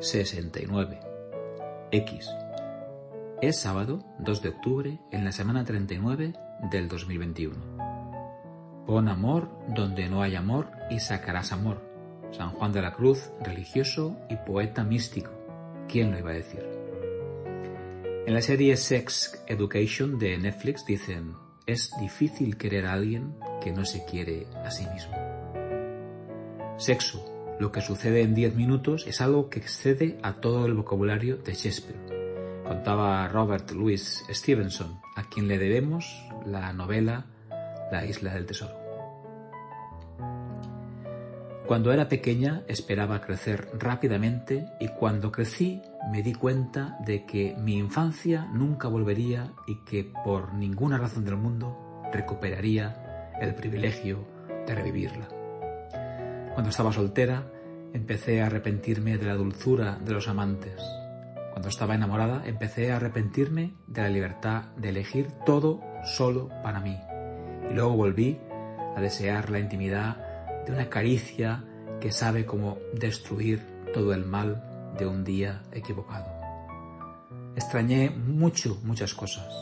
69. X. Es sábado 2 de octubre en la semana 39 del 2021. Pon amor donde no hay amor y sacarás amor. San Juan de la Cruz, religioso y poeta místico. ¿Quién lo iba a decir? En la serie Sex Education de Netflix dicen, es difícil querer a alguien que no se quiere a sí mismo. Sexo, lo que sucede en 10 minutos, es algo que excede a todo el vocabulario de Shakespeare. Contaba Robert Louis Stevenson, a quien le debemos la novela La isla del tesoro. Cuando era pequeña esperaba crecer rápidamente y cuando crecí me di cuenta de que mi infancia nunca volvería y que por ninguna razón del mundo recuperaría el privilegio de revivirla. Cuando estaba soltera, empecé a arrepentirme de la dulzura de los amantes. Cuando estaba enamorada, empecé a arrepentirme de la libertad de elegir todo solo para mí. Y luego volví a desear la intimidad de una caricia que sabe cómo destruir todo el mal de un día equivocado. Extrañé mucho, muchas cosas,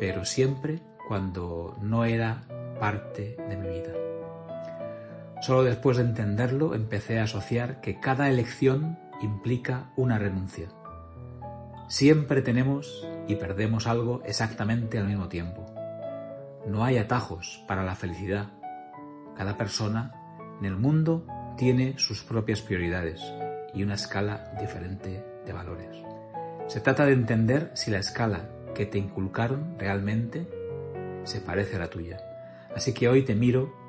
pero siempre cuando no era parte de mi vida. Solo después de entenderlo empecé a asociar que cada elección implica una renuncia. Siempre tenemos y perdemos algo exactamente al mismo tiempo. No hay atajos para la felicidad. Cada persona en el mundo tiene sus propias prioridades y una escala diferente de valores. Se trata de entender si la escala que te inculcaron realmente se parece a la tuya. Así que hoy te miro,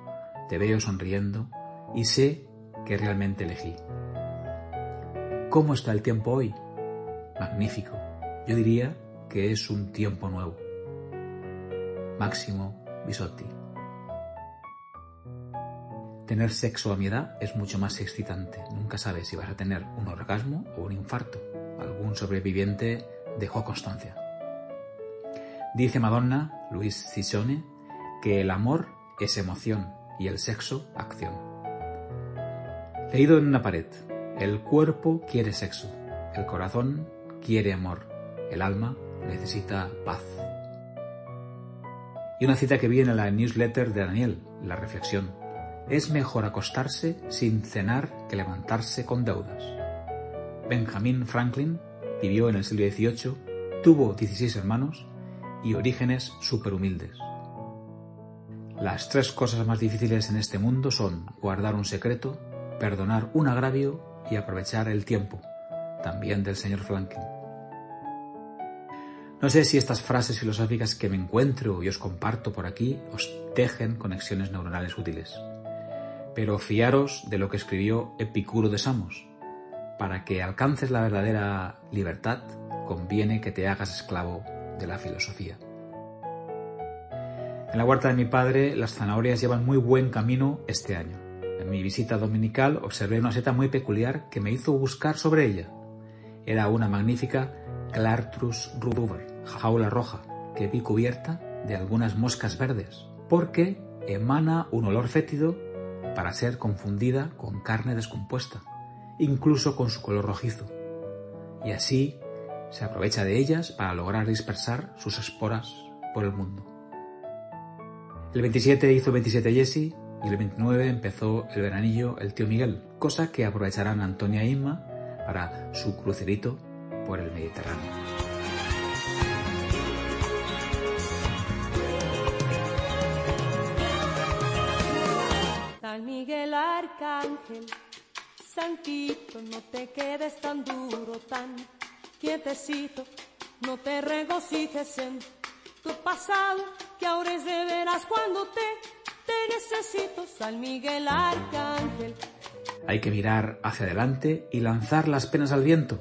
te veo sonriendo y sé que realmente elegí. ¿Cómo está el tiempo hoy? Magnífico. Yo diría que es un tiempo nuevo. Máximo Bisotti. Tener sexo a mi edad es mucho más excitante. Nunca sabes si vas a tener un orgasmo o un infarto. Algún sobreviviente dejó constancia. Dice Madonna, Luis Ciccione, que el amor es emoción y el sexo acción. Leído en una pared, el cuerpo quiere sexo, el corazón quiere amor, el alma necesita paz. Y una cita que viene en la newsletter de Daniel, la reflexión, es mejor acostarse sin cenar que levantarse con deudas. Benjamin Franklin vivió en el siglo XVIII, tuvo 16 hermanos y orígenes superhumildes. Las tres cosas más difíciles en este mundo son guardar un secreto, perdonar un agravio y aprovechar el tiempo, también del señor Franklin. No sé si estas frases filosóficas que me encuentro y os comparto por aquí os tejen conexiones neuronales útiles pero fiaros de lo que escribió Epicuro de Samos. Para que alcances la verdadera libertad, conviene que te hagas esclavo de la filosofía. En la huerta de mi padre, las zanahorias llevan muy buen camino este año. En mi visita dominical observé una seta muy peculiar que me hizo buscar sobre ella. Era una magnífica Clartrus ruber, jaula roja, que vi cubierta de algunas moscas verdes, porque emana un olor fétido para ser confundida con carne descompuesta, incluso con su color rojizo, y así se aprovecha de ellas para lograr dispersar sus esporas por el mundo. El 27 hizo 27 Jesse y el 29 empezó el veranillo el tío Miguel, cosa que aprovecharán Antonia e Inma para su crucerito por el Mediterráneo. Miguel Arcángel, Santito, no te quedes tan duro, tan quietecito, no te regocijes en tu pasado, que ahora es de veras cuando te, necesito, San Miguel Arcángel. Hay que mirar hacia adelante y lanzar las penas al viento.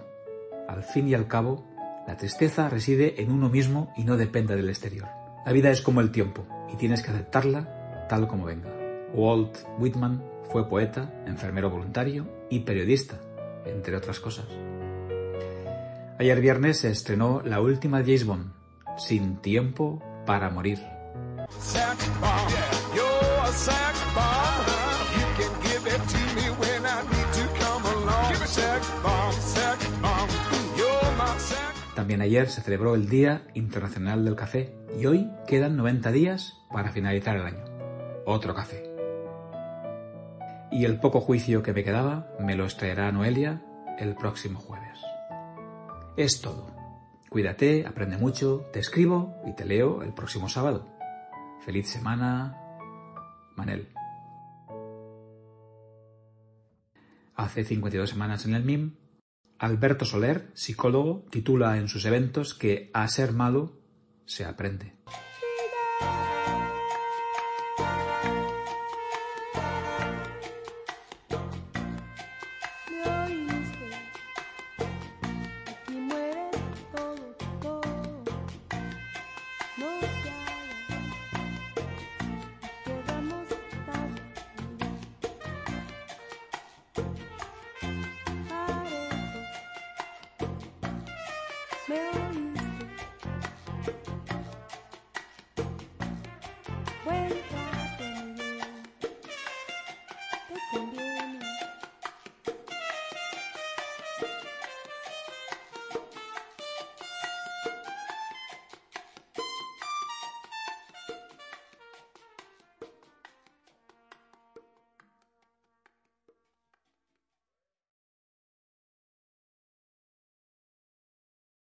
Al fin y al cabo, la tristeza reside en uno mismo y no depende del exterior. La vida es como el tiempo y tienes que aceptarla tal como venga. Walt Whitman fue poeta, enfermero voluntario y periodista, entre otras cosas. Ayer viernes se estrenó la última James Bond, Sin tiempo para morir. También ayer se celebró el Día Internacional del Café y hoy quedan 90 días para finalizar el año. Otro café. Y el poco juicio que me quedaba me lo extraerá Noelia el próximo jueves. Es todo. Cuídate, aprende mucho, te escribo y te leo el próximo sábado. Feliz semana, Manel. Hace 52 semanas en el MIM, Alberto Soler, psicólogo, titula en sus eventos que a ser malo se aprende.